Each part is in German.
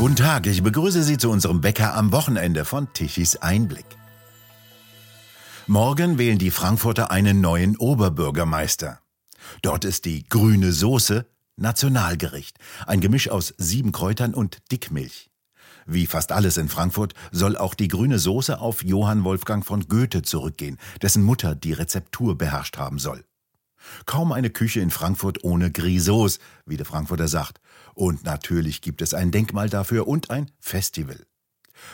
Guten Tag, ich begrüße Sie zu unserem Bäcker am Wochenende von Tichys Einblick. Morgen wählen die Frankfurter einen neuen Oberbürgermeister. Dort ist die grüne Soße Nationalgericht, ein Gemisch aus sieben Kräutern und Dickmilch. Wie fast alles in Frankfurt soll auch die grüne Soße auf Johann Wolfgang von Goethe zurückgehen, dessen Mutter die Rezeptur beherrscht haben soll. Kaum eine Küche in Frankfurt ohne Grisauce, wie der Frankfurter sagt. Und natürlich gibt es ein Denkmal dafür und ein Festival.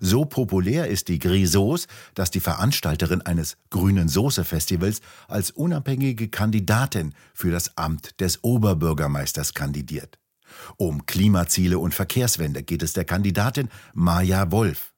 So populär ist die Grisauce, dass die Veranstalterin eines Grünen Soße Festivals als unabhängige Kandidatin für das Amt des Oberbürgermeisters kandidiert. Um Klimaziele und Verkehrswende geht es der Kandidatin Maja Wolf.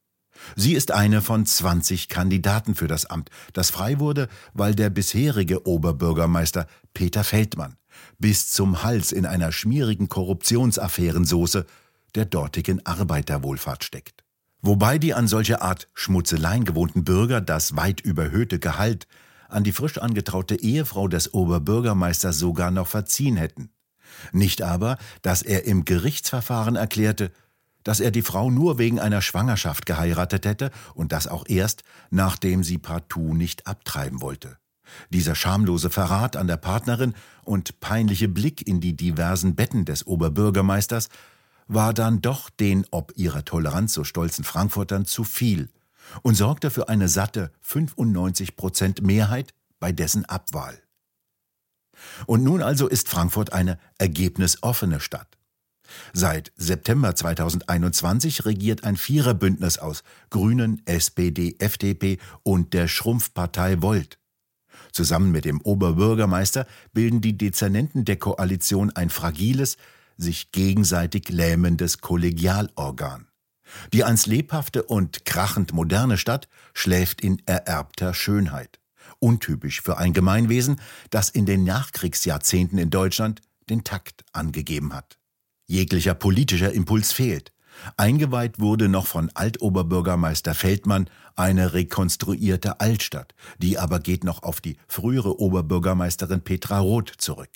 Sie ist eine von 20 Kandidaten für das Amt, das frei wurde, weil der bisherige Oberbürgermeister Peter Feldmann bis zum Hals in einer schmierigen Korruptionsaffärensoße der dortigen Arbeiterwohlfahrt steckt. Wobei die an solche Art Schmutzeleien gewohnten Bürger das weit überhöhte Gehalt an die frisch angetraute Ehefrau des Oberbürgermeisters sogar noch verziehen hätten. Nicht aber, dass er im Gerichtsverfahren erklärte, dass er die Frau nur wegen einer Schwangerschaft geheiratet hätte und das auch erst, nachdem sie partout nicht abtreiben wollte. Dieser schamlose Verrat an der Partnerin und peinliche Blick in die diversen Betten des Oberbürgermeisters war dann doch den ob ihrer Toleranz so stolzen Frankfurtern zu viel und sorgte für eine satte 95 Prozent Mehrheit bei dessen Abwahl. Und nun also ist Frankfurt eine ergebnisoffene Stadt. Seit September 2021 regiert ein Viererbündnis aus Grünen, SPD, FDP und der Schrumpfpartei Volt. Zusammen mit dem Oberbürgermeister bilden die Dezernenten der Koalition ein fragiles, sich gegenseitig lähmendes Kollegialorgan. Die einst lebhafte und krachend moderne Stadt schläft in ererbter Schönheit. Untypisch für ein Gemeinwesen, das in den Nachkriegsjahrzehnten in Deutschland den Takt angegeben hat. Jeglicher politischer Impuls fehlt. Eingeweiht wurde noch von Altoberbürgermeister Feldmann eine rekonstruierte Altstadt, die aber geht noch auf die frühere Oberbürgermeisterin Petra Roth zurück.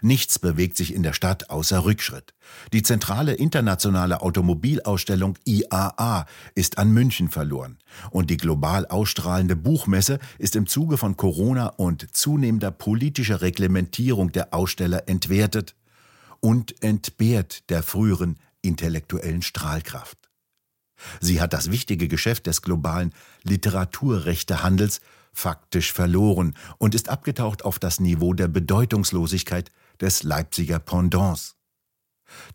Nichts bewegt sich in der Stadt außer Rückschritt. Die zentrale internationale Automobilausstellung IAA ist an München verloren. Und die global ausstrahlende Buchmesse ist im Zuge von Corona und zunehmender politischer Reglementierung der Aussteller entwertet und entbehrt der früheren intellektuellen Strahlkraft. Sie hat das wichtige Geschäft des globalen Literaturrechtehandels faktisch verloren und ist abgetaucht auf das Niveau der Bedeutungslosigkeit des Leipziger Pendants.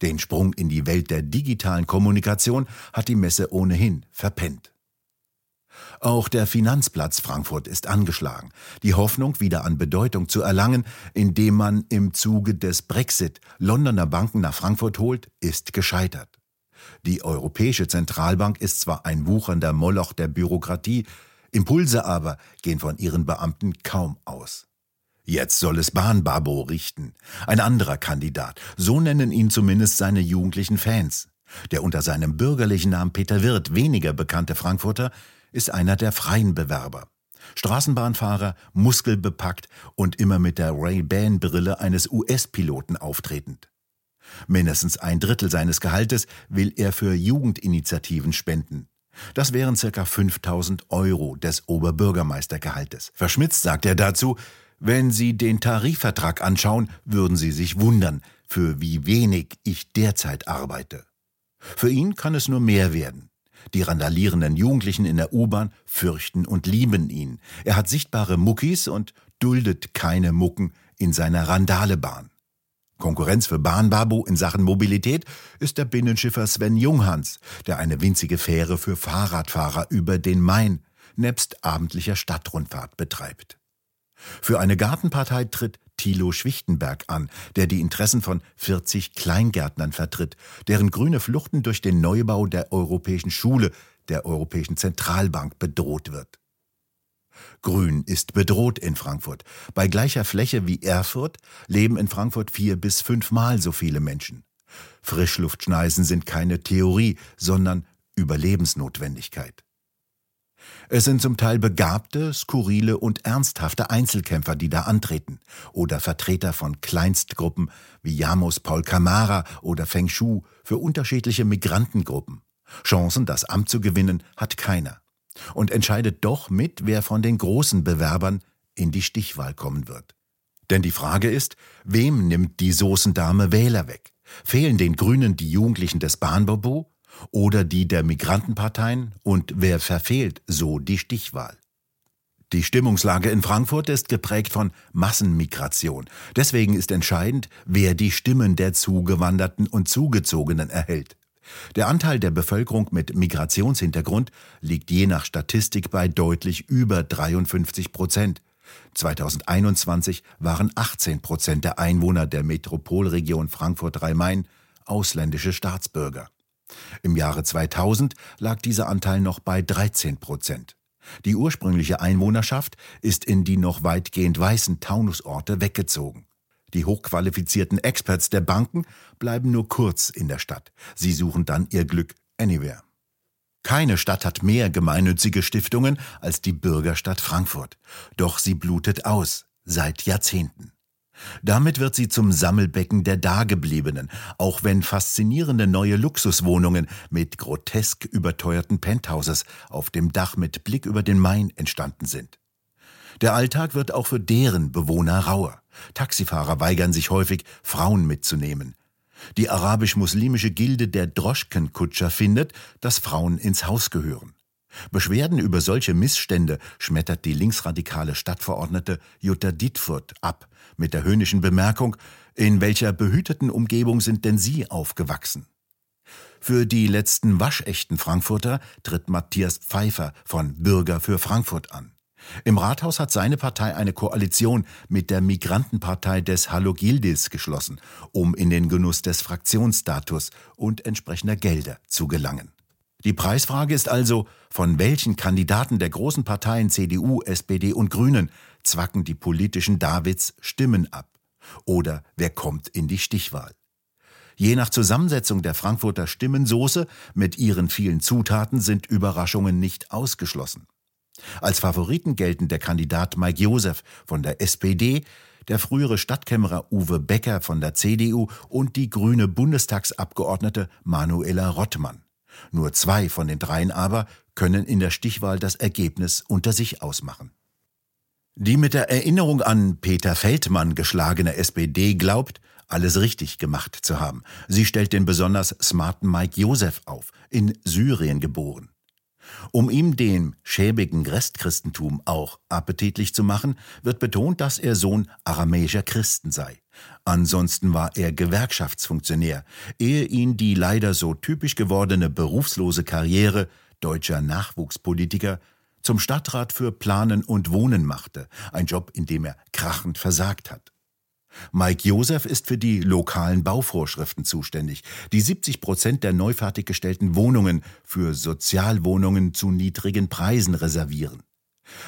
Den Sprung in die Welt der digitalen Kommunikation hat die Messe ohnehin verpennt. Auch der Finanzplatz Frankfurt ist angeschlagen. Die Hoffnung, wieder an Bedeutung zu erlangen, indem man im Zuge des Brexit Londoner Banken nach Frankfurt holt, ist gescheitert. Die Europäische Zentralbank ist zwar ein wuchernder Moloch der Bürokratie, Impulse aber gehen von ihren Beamten kaum aus. Jetzt soll es Bahnbabo richten. Ein anderer Kandidat. So nennen ihn zumindest seine jugendlichen Fans. Der unter seinem bürgerlichen Namen Peter Wirth weniger bekannte Frankfurter ist einer der freien Bewerber. Straßenbahnfahrer, muskelbepackt und immer mit der Ray-Ban-Brille eines US-Piloten auftretend. Mindestens ein Drittel seines Gehaltes will er für Jugendinitiativen spenden. Das wären circa 5000 Euro des Oberbürgermeistergehaltes. Verschmitzt sagt er dazu, wenn Sie den Tarifvertrag anschauen, würden Sie sich wundern, für wie wenig ich derzeit arbeite. Für ihn kann es nur mehr werden. Die randalierenden Jugendlichen in der U-Bahn fürchten und lieben ihn. Er hat sichtbare Muckis und duldet keine Mucken in seiner Randalebahn. Konkurrenz für Bahnbabu in Sachen Mobilität ist der Binnenschiffer Sven Junghans, der eine winzige Fähre für Fahrradfahrer über den Main nebst abendlicher Stadtrundfahrt betreibt. Für eine Gartenpartei tritt Thilo Schwichtenberg an, der die Interessen von 40 Kleingärtnern vertritt, deren grüne Fluchten durch den Neubau der Europäischen Schule, der Europäischen Zentralbank bedroht wird. Grün ist bedroht in Frankfurt. Bei gleicher Fläche wie Erfurt leben in Frankfurt vier bis fünfmal so viele Menschen. Frischluftschneisen sind keine Theorie, sondern Überlebensnotwendigkeit. Es sind zum Teil begabte, skurrile und ernsthafte Einzelkämpfer, die da antreten, oder Vertreter von Kleinstgruppen wie Jamos Paul Kamara oder Feng Shu für unterschiedliche Migrantengruppen. Chancen, das Amt zu gewinnen, hat keiner. Und entscheidet doch mit, wer von den großen Bewerbern in die Stichwahl kommen wird. Denn die Frage ist, wem nimmt die Soßendame Wähler weg? Fehlen den Grünen die Jugendlichen des Bahnbobo oder die der Migrantenparteien und wer verfehlt so die Stichwahl? Die Stimmungslage in Frankfurt ist geprägt von Massenmigration. Deswegen ist entscheidend, wer die Stimmen der Zugewanderten und Zugezogenen erhält. Der Anteil der Bevölkerung mit Migrationshintergrund liegt je nach Statistik bei deutlich über 53 Prozent. 2021 waren 18 Prozent der Einwohner der Metropolregion Frankfurt-Rhein-Main ausländische Staatsbürger. Im Jahre 2000 lag dieser Anteil noch bei 13 Prozent. Die ursprüngliche Einwohnerschaft ist in die noch weitgehend weißen Taunusorte weggezogen. Die hochqualifizierten Experts der Banken bleiben nur kurz in der Stadt. Sie suchen dann ihr Glück anywhere. Keine Stadt hat mehr gemeinnützige Stiftungen als die Bürgerstadt Frankfurt. Doch sie blutet aus, seit Jahrzehnten. Damit wird sie zum Sammelbecken der Dagebliebenen, auch wenn faszinierende neue Luxuswohnungen mit grotesk überteuerten Penthouses auf dem Dach mit Blick über den Main entstanden sind. Der Alltag wird auch für deren Bewohner rauer. Taxifahrer weigern sich häufig, Frauen mitzunehmen. Die arabisch-muslimische Gilde der Droschkenkutscher findet, dass Frauen ins Haus gehören. Beschwerden über solche Missstände schmettert die linksradikale Stadtverordnete Jutta Dietfurt ab, mit der höhnischen Bemerkung, in welcher behüteten Umgebung sind denn Sie aufgewachsen? Für die letzten waschechten Frankfurter tritt Matthias Pfeiffer von Bürger für Frankfurt an. Im Rathaus hat seine Partei eine Koalition mit der Migrantenpartei des Hallo Gildis geschlossen, um in den Genuss des Fraktionsstatus und entsprechender Gelder zu gelangen. Die Preisfrage ist also, von welchen Kandidaten der großen Parteien CDU, SPD und Grünen zwacken die politischen Davids Stimmen ab? Oder wer kommt in die Stichwahl? Je nach Zusammensetzung der Frankfurter Stimmensoße mit ihren vielen Zutaten sind Überraschungen nicht ausgeschlossen. Als Favoriten gelten der Kandidat Mike Josef von der SPD, der frühere Stadtkämmerer Uwe Becker von der CDU und die grüne Bundestagsabgeordnete Manuela Rottmann. Nur zwei von den dreien aber können in der Stichwahl das Ergebnis unter sich ausmachen. Die mit der Erinnerung an Peter Feldmann geschlagene SPD glaubt, alles richtig gemacht zu haben. Sie stellt den besonders smarten Mike Josef auf, in Syrien geboren. Um ihm dem schäbigen Restchristentum auch appetitlich zu machen, wird betont, dass er Sohn aramäischer Christen sei. Ansonsten war er Gewerkschaftsfunktionär, ehe ihn die leider so typisch gewordene berufslose Karriere deutscher Nachwuchspolitiker zum Stadtrat für Planen und Wohnen machte, ein Job, in dem er krachend versagt hat. Mike Josef ist für die lokalen Bauvorschriften zuständig, die 70 Prozent der neu fertiggestellten Wohnungen für Sozialwohnungen zu niedrigen Preisen reservieren.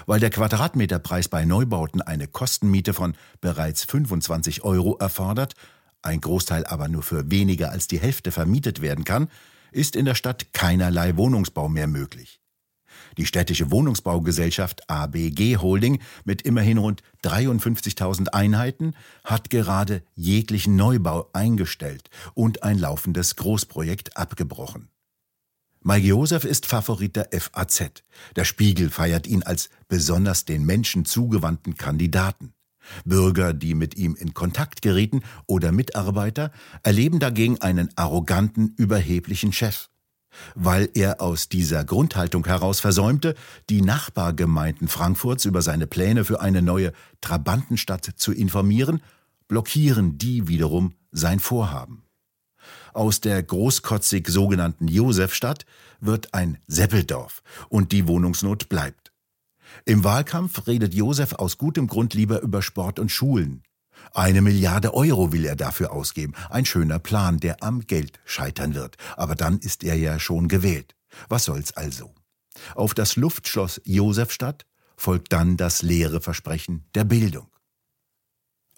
Weil der Quadratmeterpreis bei Neubauten eine Kostenmiete von bereits 25 Euro erfordert, ein Großteil aber nur für weniger als die Hälfte vermietet werden kann, ist in der Stadt keinerlei Wohnungsbau mehr möglich. Die städtische Wohnungsbaugesellschaft ABG Holding mit immerhin rund 53.000 Einheiten hat gerade jeglichen Neubau eingestellt und ein laufendes Großprojekt abgebrochen. Mike Josef ist Favorit der FAZ. Der Spiegel feiert ihn als besonders den Menschen zugewandten Kandidaten. Bürger, die mit ihm in Kontakt gerieten, oder Mitarbeiter erleben dagegen einen arroganten, überheblichen Chef weil er aus dieser Grundhaltung heraus versäumte, die Nachbargemeinden Frankfurts über seine Pläne für eine neue Trabantenstadt zu informieren, blockieren die wiederum sein Vorhaben. Aus der großkotzig sogenannten Josefstadt wird ein Seppeldorf und die Wohnungsnot bleibt. Im Wahlkampf redet Josef aus gutem Grund lieber über Sport und Schulen. Eine Milliarde Euro will er dafür ausgeben. Ein schöner Plan, der am Geld scheitern wird. Aber dann ist er ja schon gewählt. Was soll's also? Auf das Luftschloss Josefstadt folgt dann das leere Versprechen der Bildung.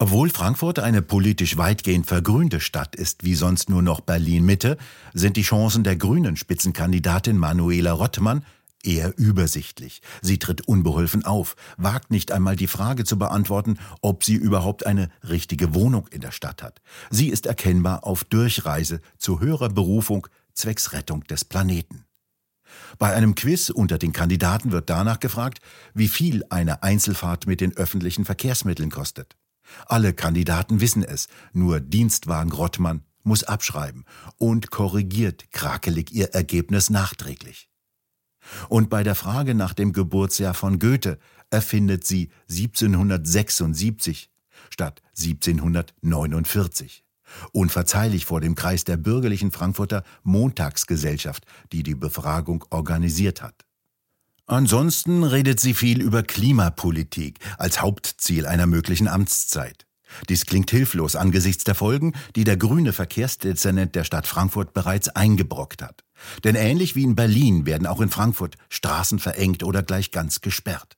Obwohl Frankfurt eine politisch weitgehend vergrünte Stadt ist, wie sonst nur noch Berlin Mitte, sind die Chancen der grünen Spitzenkandidatin Manuela Rottmann eher übersichtlich. Sie tritt unbeholfen auf, wagt nicht einmal die Frage zu beantworten, ob sie überhaupt eine richtige Wohnung in der Stadt hat. Sie ist erkennbar auf Durchreise zu höherer Berufung zwecks Rettung des Planeten. Bei einem Quiz unter den Kandidaten wird danach gefragt, wie viel eine Einzelfahrt mit den öffentlichen Verkehrsmitteln kostet. Alle Kandidaten wissen es, nur Dienstwagen Rottmann muss abschreiben und korrigiert krakelig ihr Ergebnis nachträglich. Und bei der Frage nach dem Geburtsjahr von Goethe erfindet sie 1776 statt 1749. Unverzeihlich vor dem Kreis der bürgerlichen Frankfurter Montagsgesellschaft, die die Befragung organisiert hat. Ansonsten redet sie viel über Klimapolitik als Hauptziel einer möglichen Amtszeit. Dies klingt hilflos angesichts der Folgen, die der grüne Verkehrsdezernent der Stadt Frankfurt bereits eingebrockt hat. Denn ähnlich wie in Berlin werden auch in Frankfurt Straßen verengt oder gleich ganz gesperrt.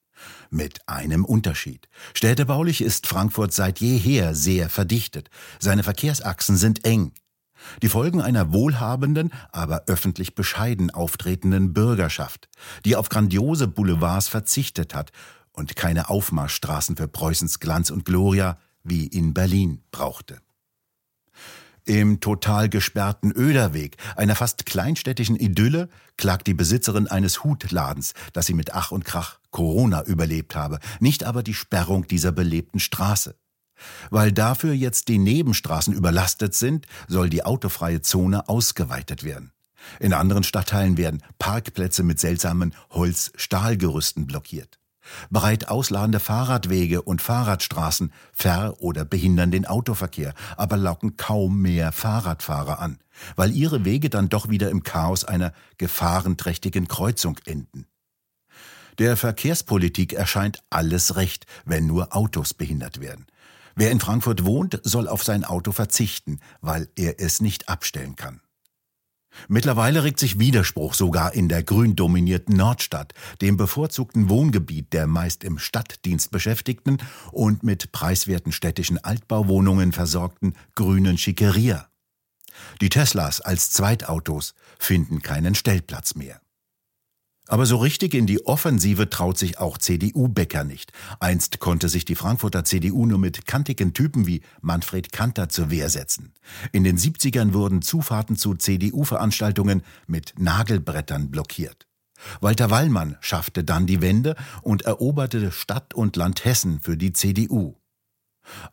Mit einem Unterschied. Städtebaulich ist Frankfurt seit jeher sehr verdichtet. Seine Verkehrsachsen sind eng. Die Folgen einer wohlhabenden, aber öffentlich bescheiden auftretenden Bürgerschaft, die auf grandiose Boulevards verzichtet hat und keine Aufmarschstraßen für Preußens Glanz und Gloria wie in Berlin brauchte. Im total gesperrten Öderweg, einer fast kleinstädtischen Idylle, klagt die Besitzerin eines Hutladens, dass sie mit Ach und Krach Corona überlebt habe, nicht aber die Sperrung dieser belebten Straße. Weil dafür jetzt die Nebenstraßen überlastet sind, soll die autofreie Zone ausgeweitet werden. In anderen Stadtteilen werden Parkplätze mit seltsamen Holz-Stahlgerüsten blockiert. Breit ausladende Fahrradwege und Fahrradstraßen ver- oder behindern den Autoverkehr, aber locken kaum mehr Fahrradfahrer an, weil ihre Wege dann doch wieder im Chaos einer gefahrenträchtigen Kreuzung enden. Der Verkehrspolitik erscheint alles recht, wenn nur Autos behindert werden. Wer in Frankfurt wohnt, soll auf sein Auto verzichten, weil er es nicht abstellen kann. Mittlerweile regt sich Widerspruch sogar in der grün dominierten Nordstadt, dem bevorzugten Wohngebiet der meist im Stadtdienst Beschäftigten und mit preiswerten städtischen Altbauwohnungen versorgten grünen Schickeria. Die Teslas als Zweitautos finden keinen Stellplatz mehr. Aber so richtig in die Offensive traut sich auch CDU-Becker nicht. Einst konnte sich die Frankfurter CDU nur mit kantigen Typen wie Manfred Kanter zur Wehr setzen. In den 70ern wurden Zufahrten zu CDU-Veranstaltungen mit Nagelbrettern blockiert. Walter Wallmann schaffte dann die Wende und eroberte Stadt und Land Hessen für die CDU.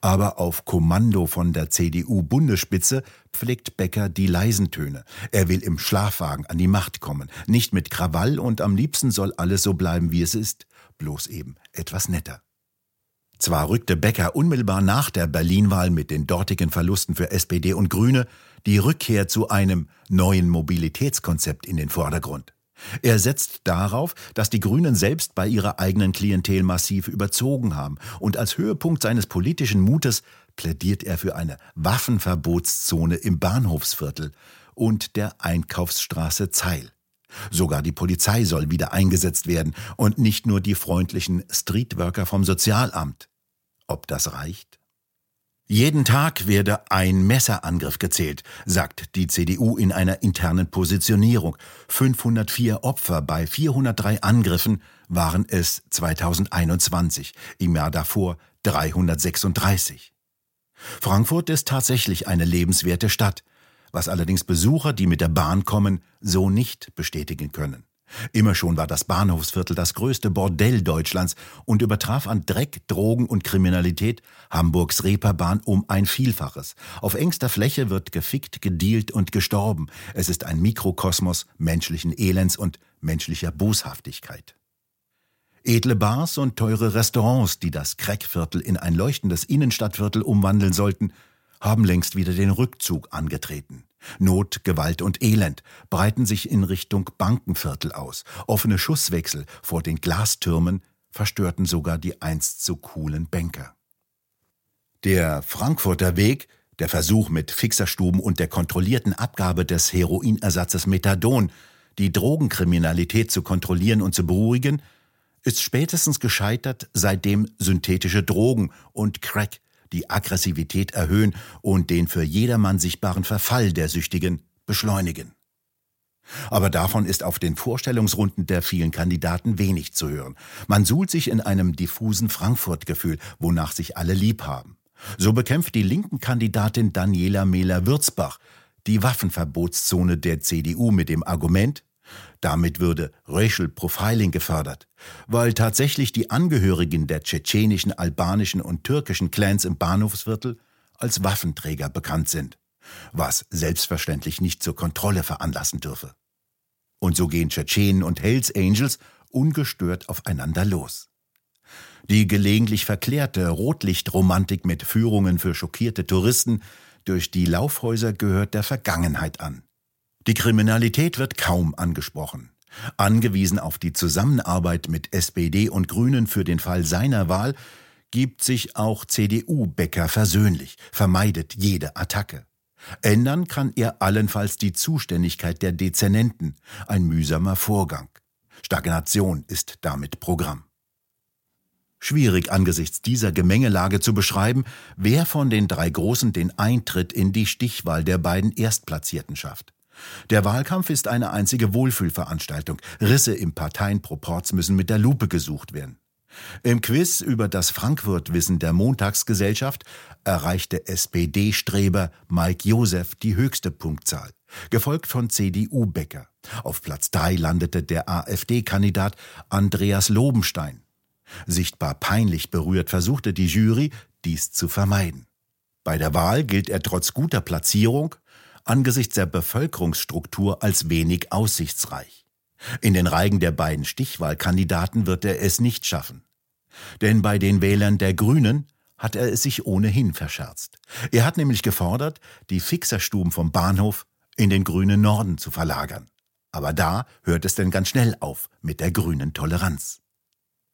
Aber auf Kommando von der CDU-Bundesspitze pflegt Becker die leisen Töne. Er will im Schlafwagen an die Macht kommen, nicht mit Krawall und am liebsten soll alles so bleiben, wie es ist, bloß eben etwas netter. Zwar rückte Becker unmittelbar nach der Berlin-Wahl mit den dortigen Verlusten für SPD und Grüne die Rückkehr zu einem neuen Mobilitätskonzept in den Vordergrund. Er setzt darauf, dass die Grünen selbst bei ihrer eigenen Klientel massiv überzogen haben, und als Höhepunkt seines politischen Mutes plädiert er für eine Waffenverbotszone im Bahnhofsviertel und der Einkaufsstraße Zeil. Sogar die Polizei soll wieder eingesetzt werden und nicht nur die freundlichen Streetworker vom Sozialamt. Ob das reicht? Jeden Tag werde ein Messerangriff gezählt, sagt die CDU in einer internen Positionierung. 504 Opfer bei 403 Angriffen waren es 2021, im Jahr davor 336. Frankfurt ist tatsächlich eine lebenswerte Stadt, was allerdings Besucher, die mit der Bahn kommen, so nicht bestätigen können. Immer schon war das Bahnhofsviertel das größte Bordell Deutschlands und übertraf an Dreck, Drogen und Kriminalität Hamburgs Reeperbahn um ein Vielfaches. Auf engster Fläche wird gefickt, gedealt und gestorben. Es ist ein Mikrokosmos menschlichen Elends und menschlicher Boshaftigkeit. Edle Bars und teure Restaurants, die das Crackviertel in ein leuchtendes Innenstadtviertel umwandeln sollten, haben längst wieder den Rückzug angetreten. Not, Gewalt und Elend breiten sich in Richtung Bankenviertel aus. Offene Schusswechsel vor den Glastürmen verstörten sogar die einst so coolen Banker. Der Frankfurter Weg, der Versuch mit Fixerstuben und der kontrollierten Abgabe des Heroinersatzes Methadon, die Drogenkriminalität zu kontrollieren und zu beruhigen, ist spätestens gescheitert, seitdem synthetische Drogen und Crack die Aggressivität erhöhen und den für jedermann sichtbaren Verfall der Süchtigen beschleunigen. Aber davon ist auf den Vorstellungsrunden der vielen Kandidaten wenig zu hören. Man suhlt sich in einem diffusen Frankfurt-Gefühl, wonach sich alle lieb haben. So bekämpft die linken Kandidatin Daniela Mehler-Würzbach die Waffenverbotszone der CDU mit dem Argument, damit würde Racial Profiling gefördert, weil tatsächlich die Angehörigen der tschetschenischen, albanischen und türkischen Clans im Bahnhofsviertel als Waffenträger bekannt sind, was selbstverständlich nicht zur Kontrolle veranlassen dürfe. Und so gehen Tschetschenen und Hells Angels ungestört aufeinander los. Die gelegentlich verklärte Rotlichtromantik mit Führungen für schockierte Touristen durch die Laufhäuser gehört der Vergangenheit an. Die Kriminalität wird kaum angesprochen. Angewiesen auf die Zusammenarbeit mit SPD und Grünen für den Fall seiner Wahl, gibt sich auch CDU-Bäcker versöhnlich, vermeidet jede Attacke. Ändern kann er allenfalls die Zuständigkeit der Dezernenten, ein mühsamer Vorgang. Stagnation ist damit Programm. Schwierig angesichts dieser Gemengelage zu beschreiben, wer von den drei Großen den Eintritt in die Stichwahl der beiden Erstplatzierten schafft. Der Wahlkampf ist eine einzige Wohlfühlveranstaltung. Risse im Parteienproporz müssen mit der Lupe gesucht werden. Im Quiz über das Frankfurt-Wissen der Montagsgesellschaft erreichte SPD-Streber Mike Josef die höchste Punktzahl, gefolgt von CDU-Becker. Auf Platz 3 landete der AfD-Kandidat Andreas Lobenstein. Sichtbar peinlich berührt versuchte die Jury, dies zu vermeiden. Bei der Wahl gilt er trotz guter Platzierung angesichts der Bevölkerungsstruktur als wenig aussichtsreich. In den Reigen der beiden Stichwahlkandidaten wird er es nicht schaffen. Denn bei den Wählern der Grünen hat er es sich ohnehin verscherzt. Er hat nämlich gefordert, die Fixerstuben vom Bahnhof in den grünen Norden zu verlagern. Aber da hört es denn ganz schnell auf mit der grünen Toleranz.